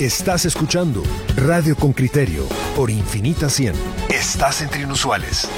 Estás escuchando Radio con Criterio por Infinita 100. Estás entre inusuales.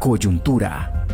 Coyuntura.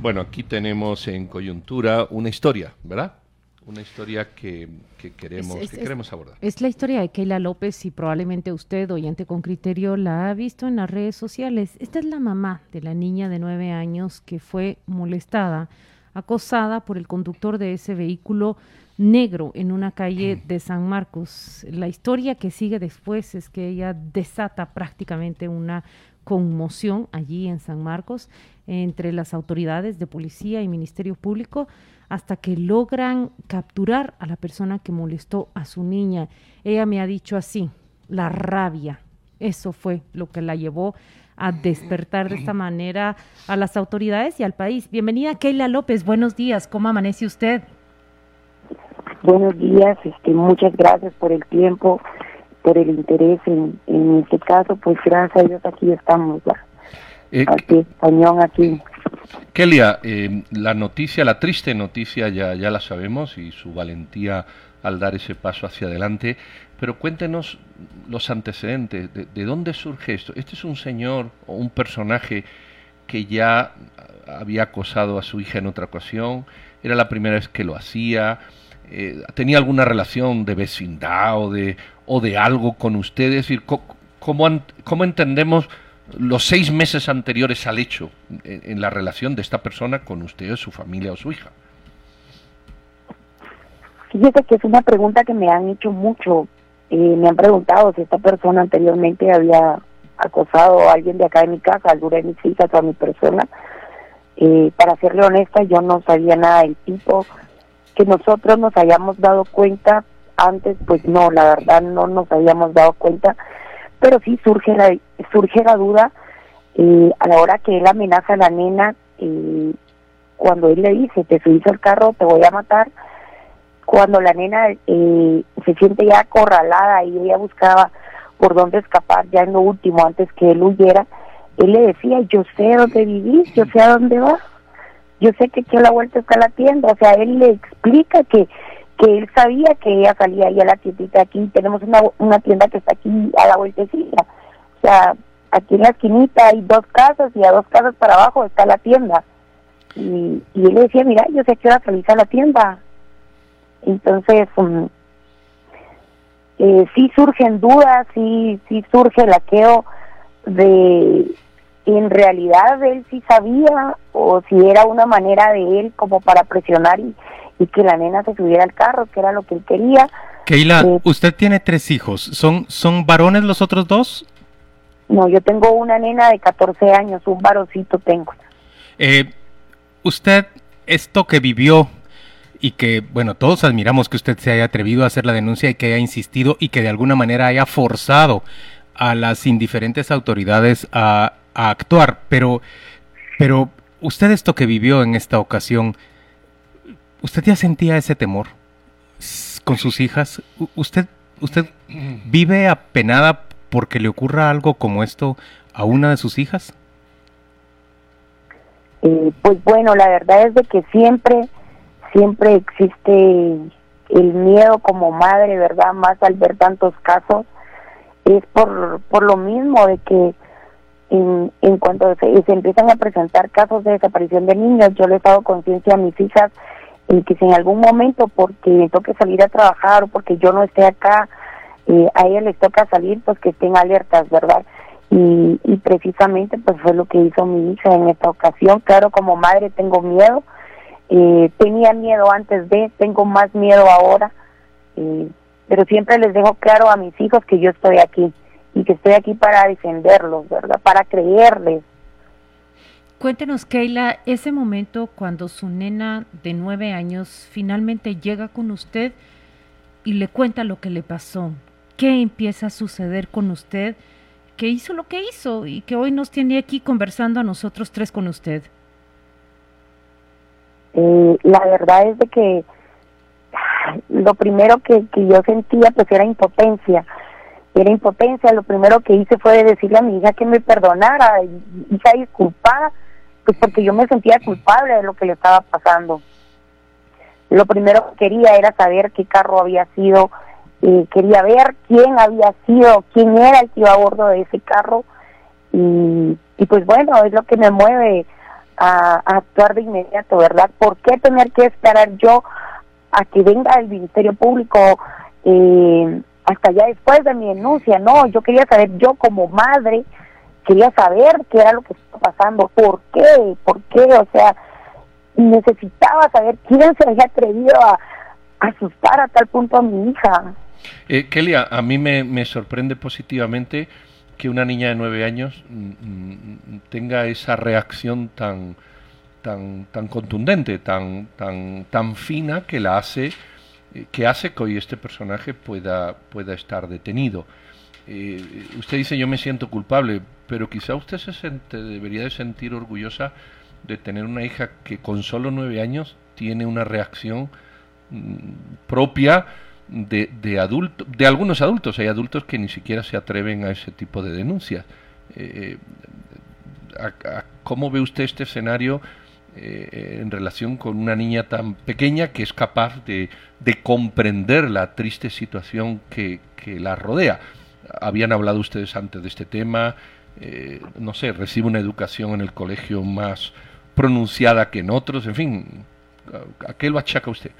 Bueno, aquí tenemos en coyuntura una historia, ¿verdad? Una historia que, queremos, que queremos abordar. Es la historia de Keila López y probablemente usted, oyente con criterio, la ha visto en las redes sociales. Esta es la mamá de la niña de nueve años que fue molestada, acosada por el conductor de ese vehículo negro en una calle mm. de San Marcos. La historia que sigue después es que ella desata prácticamente una conmoción allí en San Marcos entre las autoridades de policía y Ministerio Público hasta que logran capturar a la persona que molestó a su niña. Ella me ha dicho así, la rabia. Eso fue lo que la llevó a despertar de esta manera a las autoridades y al país. Bienvenida Keila López, buenos días, ¿cómo amanece usted? Buenos días, este, muchas gracias por el tiempo, por el interés en, este caso, pues gracias a Dios aquí estamos, eh, aquí, cañón aquí. Kelia, eh, la noticia, la triste noticia ya, ya la sabemos y su valentía al dar ese paso hacia adelante, pero cuéntenos los antecedentes, de, dónde surge esto? ¿Este es un señor o un personaje que ya había acosado a su hija en otra ocasión? ¿Era la primera vez que lo hacía? Eh, ¿Tenía alguna relación de vecindad o de, o de algo con ustedes? ¿Cómo, cómo entendemos los seis meses anteriores al hecho en, la relación de esta persona con usted, su familia o su hija? Fíjese que es una pregunta que me han hecho mucho. Eh, me han preguntado si esta persona anteriormente había acosado a alguien de acá de mi casa, al de mis hijas o a mi persona. Eh, para serle honesta, yo no sabía nada del tipo. Que nosotros nos hayamos dado cuenta antes, pues no, la verdad no nos habíamos dado cuenta pero sí surge la, surge la duda eh, a la hora que él amenaza a la nena, eh, cuando él le dice, te subís al carro, te voy a matar, cuando la nena eh, se siente ya acorralada y ella buscaba por dónde escapar ya en lo último antes que él huyera, él le decía, yo sé dónde vivís, yo sé a dónde vas, yo sé que aquí a la vuelta está la tienda, o sea, él le explica que que él sabía que ella salía ahí a la tiendita aquí, tenemos una, una tienda que está aquí a la vueltecilla, o sea, aquí en la esquinita hay dos casas y a dos casas para abajo está la tienda. Y, y él decía, mira, yo sé que ahora salís a la tienda. Entonces, um, sí surgen dudas, sí, sí surge el aqueo de, en realidad él sí sabía o si era una manera de él como para presionar y, y que la nena se subiera al carro, que era lo que él quería. Keila, eh, usted tiene tres hijos, ¿son, ¿son varones los otros dos? No, yo tengo una nena de 14 años, un varoncito tengo. Eh, usted, esto que vivió y que, bueno, todos admiramos que usted se haya atrevido a hacer la denuncia y que haya insistido y que de alguna manera haya forzado a las indiferentes autoridades a, a actuar, pero, pero usted esto que vivió en esta ocasión, ¿Usted ya sentía ese temor con sus hijas? ¿Usted, usted vive apenada porque le ocurra algo como esto a una de sus hijas? Eh, pues bueno, la verdad es de que siempre, siempre existe el miedo como madre, ¿verdad? Más al ver tantos casos, es por, por lo mismo de que en, en cuanto se, empiezan a presentar casos de desaparición de niños, yo les hago conciencia a mis hijas y que si en algún momento porque me toque salir a trabajar o porque yo no esté acá, eh, a ella les toca salir, pues que estén alertas, ¿verdad? Y, y precisamente pues fue lo que hizo mi hija en esta ocasión. Claro, como madre tengo miedo, eh, tenía miedo antes de, tengo más miedo ahora, eh, pero siempre les dejo claro a mis hijos que yo estoy aquí y que estoy aquí para defenderlos, ¿verdad? Para creerles, Cuéntenos, Keila, ese momento cuando su nena de nueve años finalmente llega con usted y le cuenta lo que le pasó. ¿Qué empieza a suceder con usted? ¿Qué hizo lo que hizo y que hoy nos tiene aquí conversando a nosotros tres con usted? Eh, la verdad es de que lo primero que, que yo sentía pues era impotencia. Era impotencia, lo primero que hice fue decirle a mi hija que me perdonara, hija disculpada, pues porque yo me sentía culpable de lo que le estaba pasando. Lo primero que quería era saber qué carro había sido, eh, quería ver quién había sido, quién era el que iba a bordo de ese carro y, y pues bueno, es lo que me mueve a, actuar de inmediato, ¿verdad? ¿Por qué tener que esperar yo a que venga el Ministerio Público eh, hasta ya después de mi denuncia? No, yo quería saber, yo como madre, quería saber qué era lo que estaba pasando, por qué, por qué, o sea, necesitaba saber quién se había atrevido a, asustar a tal punto a mi hija. Eh, Kelly, a, mí me, me sorprende positivamente que una niña de nueve años mm, mm, tenga esa reacción tan, tan, tan contundente, tan, tan, tan fina que la hace, eh, que hace que hoy este personaje pueda, pueda estar detenido. Eh, usted dice yo me siento culpable, pero quizá usted se debería de sentir orgullosa de tener una hija que con solo nueve años tiene una reacción mm, propia de, de, de algunos adultos. Hay adultos que ni siquiera se atreven a ese tipo de denuncias. Eh, ¿Cómo ve usted este escenario eh, en relación con una niña tan pequeña que es capaz de, de comprender la triste situación que, que, la rodea? Habían hablado ustedes antes de este tema, eh, no sé, recibe una educación en el colegio más pronunciada que en otros, en fin, ¿a qué lo achaca usted?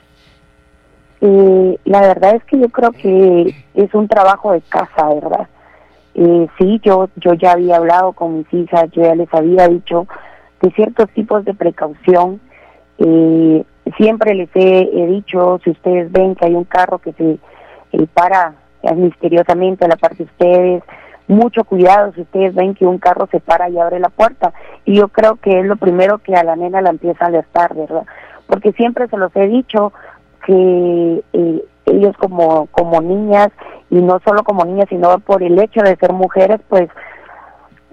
Eh, la verdad es que yo creo que es un trabajo de casa, ¿verdad? Eh, sí, yo, yo ya había hablado con mis hijas, yo ya les había dicho de ciertos tipos de precaución. Eh, siempre les he, dicho, si ustedes ven que hay un carro que se eh, para misteriosamente a la parte de ustedes, mucho cuidado si ustedes ven que un carro se para y abre la puerta. Y yo creo que es lo primero que a la nena la empieza a alertar, ¿verdad? Porque siempre se los he dicho, que eh, ellos como, como niñas, y no solo como niñas, sino por el hecho de ser mujeres, pues,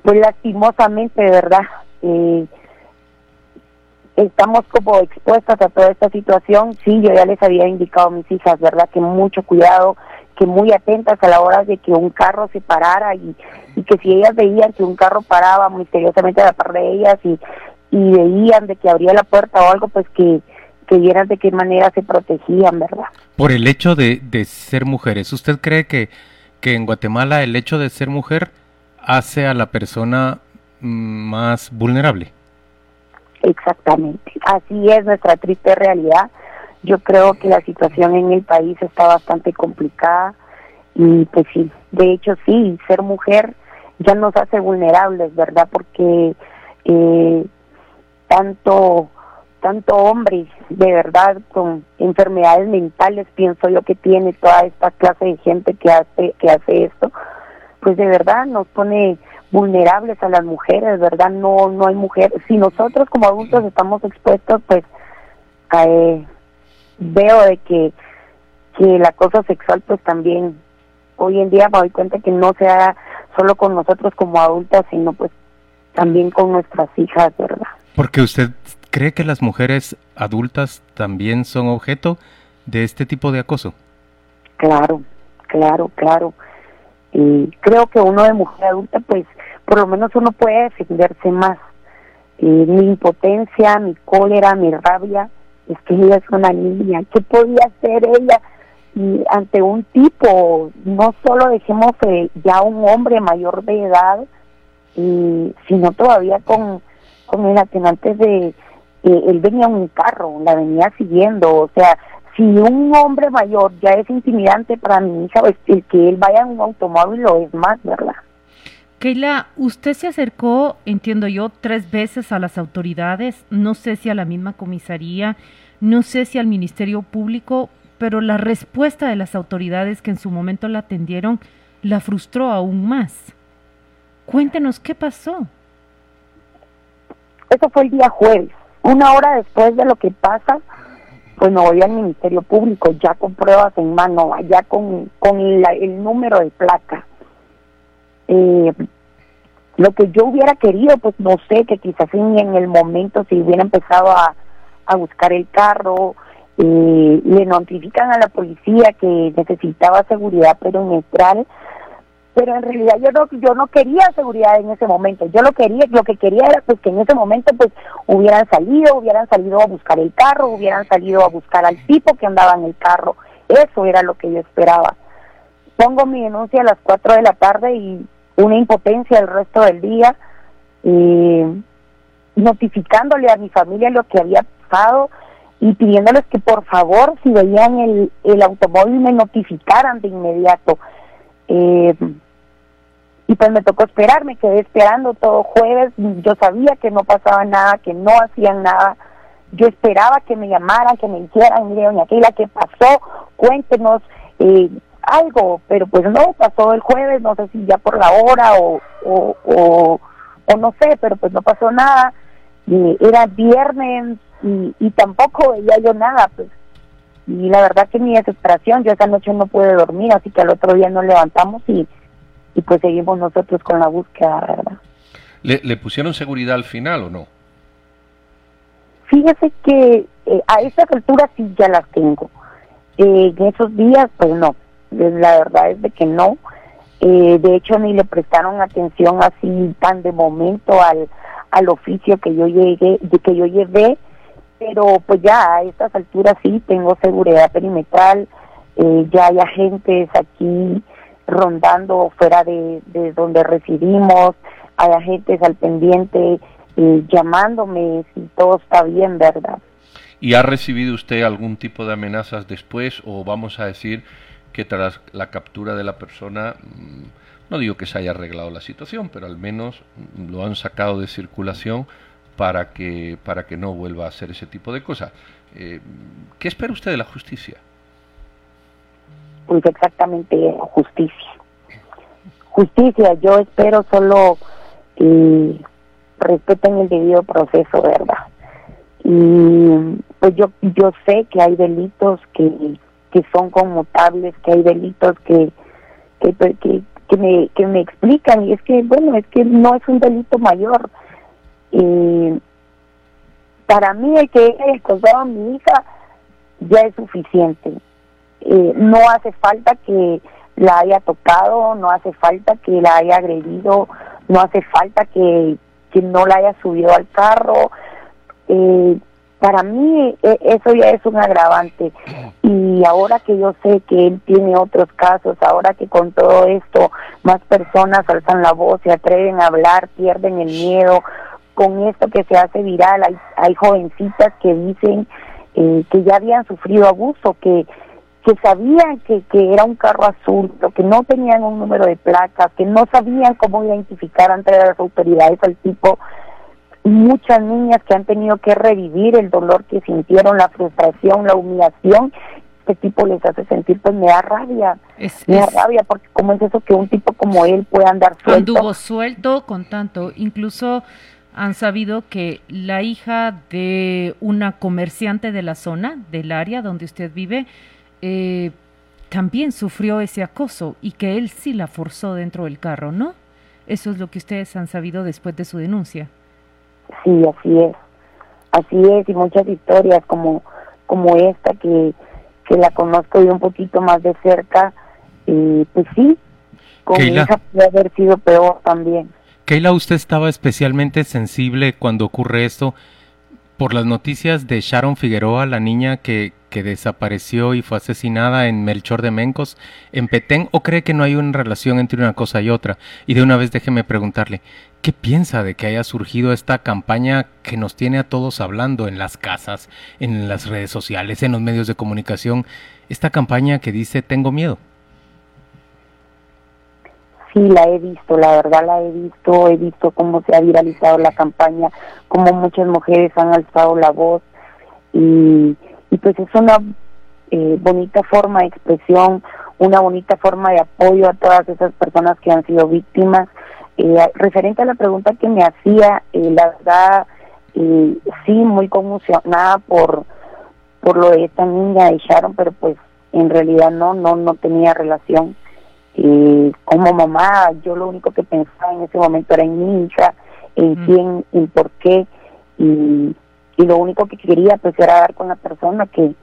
pues lastimosamente, verdad, eh, estamos como expuestas a toda esta situación. Sí, yo ya les había indicado a mis hijas, ¿verdad? Que mucho cuidado, que muy atentas a la hora de que un carro se parara y, que si ellas veían que un carro paraba misteriosamente a la par de ellas y, y veían de que abría la puerta o algo, pues que, que vieran de qué manera se protegían, ¿verdad? Por el hecho de, de ser mujeres, ¿usted cree que, que en Guatemala el hecho de ser mujer hace a la persona mm, más vulnerable? Exactamente, así es nuestra triste realidad. Yo creo que la situación en el país está bastante complicada y pues sí, de hecho sí, ser mujer ya nos hace vulnerables, ¿verdad? Porque eh, tanto tanto hombre de verdad con enfermedades mentales pienso yo que tiene toda esta clase de gente que hace que hace esto pues de verdad nos pone vulnerables a las mujeres verdad no no hay mujeres si nosotros como adultos estamos expuestos pues eh, veo de que que la cosa sexual pues también hoy en día me doy cuenta que no sea solo con nosotros como adultas sino pues también con nuestras hijas verdad porque usted ¿Cree que las mujeres adultas también son objeto de este tipo de acoso? Claro, claro, claro. Y creo que uno de mujer adulta, pues, por lo menos uno puede defenderse más. mi impotencia, mi cólera, mi rabia, es que ella es una niña. ¿Qué podía hacer ella y ante un tipo? No solo dejemos eh, ya un hombre mayor de edad, y, sino todavía con, con el atenante de él venía en un carro, la venía siguiendo, o sea, si un hombre mayor ya es intimidante para mi hija, pues el que él vaya en un automóvil lo es más, ¿verdad? Keila, usted se acercó, entiendo yo, tres veces a las autoridades, no sé si a la misma comisaría, no sé si al Ministerio Público, pero la respuesta de las autoridades que en su momento la atendieron la frustró aún más. Cuéntenos qué pasó. Eso fue el día jueves. Una hora después de lo que pasa, pues me voy al Ministerio Público, ya con pruebas en mano, ya con, con el número de placa. Eh, lo que yo hubiera querido, pues no sé, que quizás en el momento si hubiera empezado a, a buscar el carro, eh, le notifican a la policía que necesitaba seguridad perimetral, pero en realidad yo no, yo no quería seguridad en ese momento, yo lo quería, lo que quería era pues que en ese momento pues hubieran salido, hubieran salido a buscar el carro, hubieran salido a buscar al tipo que andaba en el carro, eso era lo que yo esperaba. Pongo mi denuncia a las 4 de la tarde y una impotencia el resto del día, eh, notificándole a mi familia lo que había pasado y pidiéndoles que por favor si veían el, el automóvil me notificaran de inmediato eh, y pues me tocó esperar, me quedé esperando todo jueves, yo sabía que no pasaba nada, que no hacían nada, yo esperaba que me llamaran, que me dijeran, mire doña Keila, ¿qué pasó? Cuéntenos eh, algo, pero pues no, pasó el jueves, no sé si ya por la hora o, o, no sé, pero pues no pasó nada, era viernes y, y tampoco veía yo nada, pues y la verdad que mi desesperación, yo esa noche no pude dormir, así que al otro día nos levantamos y, y pues seguimos nosotros con la búsqueda, ¿verdad? ¿Le, ¿Le, pusieron seguridad al final o no? Fíjese que eh, a esa altura sí ya las tengo. Eh, en esos días, pues no. La verdad es de que no. Eh, de hecho, ni le prestaron atención así tan de momento al, al oficio que yo llegué, de que yo llevé pero pues ya a estas alturas sí tengo seguridad perimetral, eh, ya hay agentes aquí rondando fuera de, donde residimos, hay agentes al pendiente eh, llamándome si todo está bien, ¿verdad? ¿Y ha recibido usted algún tipo de amenazas después o vamos a decir que tras la captura de la persona, mm, no digo que se haya arreglado la situación, pero al menos lo han sacado de circulación para que, para que no vuelva a hacer ese tipo de cosas. Eh, ¿Qué espera usted de la justicia? Pues exactamente justicia. Justicia, yo espero solo que respeten el debido proceso, ¿verdad? Y pues yo, yo sé que hay delitos que, que son conmutables, que hay delitos que, que, que, que, me, que me explican y es que, bueno, es que no es un delito mayor, y para mí el que haya esposado a mi hija ya es suficiente. Eh, no hace falta que la haya tocado, no hace falta que la haya agredido, no hace falta que, que no la haya subido al carro. Eh, para mí e, eso ya es un agravante. Y ahora que yo sé que él tiene otros casos, ahora que con todo esto más personas alzan la voz, se atreven a hablar, pierden el miedo, con esto que se hace viral. Hay, hay jovencitas que dicen eh, que ya habían sufrido abuso, que, que sabían que, que era un carro azul, que no tenían un número de placas, que no sabían cómo identificar ante las autoridades al tipo. Muchas niñas que han tenido que revivir el dolor que sintieron, la frustración, la humillación este tipo les hace sentir, pues me da rabia. me da rabia porque cómo es eso que un tipo como él puede andar suelto. Anduvo suelto con tanto, incluso han sabido que la hija de una comerciante de la zona, del área donde usted vive, eh, también sufrió ese acoso y que él sí la forzó dentro del carro, ¿no? Eso es lo que ustedes han sabido después de su denuncia. Sí, así es. Así es, y muchas historias como, como esta que, que la conozco yo un poquito más de cerca, y pues sí, con mi hija puede haber sido peor también. Keila, usted estaba especialmente sensible cuando ocurre esto por las noticias de Sharon Figueroa, la niña que, que desapareció y fue asesinada en Melchor de Mencos, en Petén, o cree que no hay una relación entre una cosa y otra? Y de una vez déjeme preguntarle, ¿qué piensa de que haya surgido esta campaña que nos tiene a todos hablando en las casas, en las redes sociales, en los medios de comunicación? Esta campaña que dice tengo miedo sí la he visto, la verdad la he visto, he visto cómo se ha viralizado la campaña, cómo muchas mujeres han alzado la voz y, y pues es una eh, bonita forma de expresión, una bonita forma de apoyo a todas esas personas que han sido víctimas. Eh, referente a la pregunta que me hacía, eh, la verdad, eh, sí, muy conmocionada por, por lo de esta niña de Sharon, pero pues en realidad no, no, no tenía relación y como mamá, yo lo único que pensaba en ese momento era en mi hija, en mm. quién, en por qué, y, y, lo único que quería pues era dar con la persona que,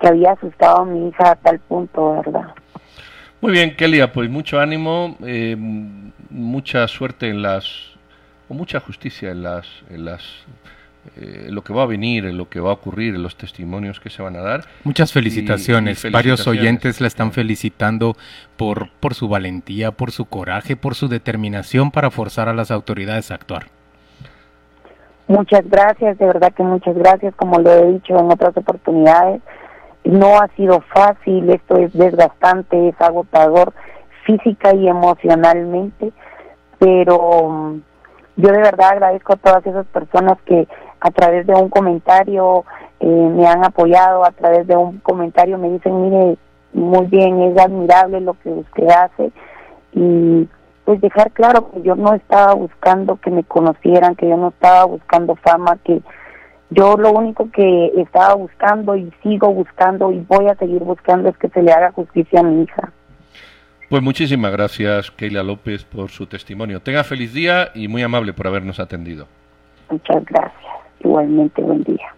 que había asustado a mi hija a tal punto, ¿verdad? Muy bien, Kelia, pues mucho ánimo, eh, mucha suerte en las, o mucha justicia en las, en las eh, lo que va a venir, en lo que va a ocurrir, los testimonios que se van a dar. Muchas felicitaciones. Varios oyentes la están felicitando por, por su valentía, por su coraje, por su determinación para forzar a las autoridades a actuar. Muchas gracias, de verdad que muchas gracias, como lo he dicho en otras oportunidades. No ha sido fácil, esto es desgastante, es agotador física y emocionalmente, pero mm, yo de verdad agradezco a todas esas personas que a través de un comentario eh, me han apoyado, a través de un comentario me dicen, mire, muy bien, es admirable lo que usted hace y pues dejar claro que yo no estaba buscando que me conocieran, que yo no estaba buscando fama, que yo lo único que estaba buscando y sigo buscando y voy a seguir buscando es que se le haga justicia a mi hija. Pues muchísimas gracias, Keila López, por su testimonio. Tenga feliz día y muy amable por habernos atendido. Muchas gracias. Igualmente, buen día.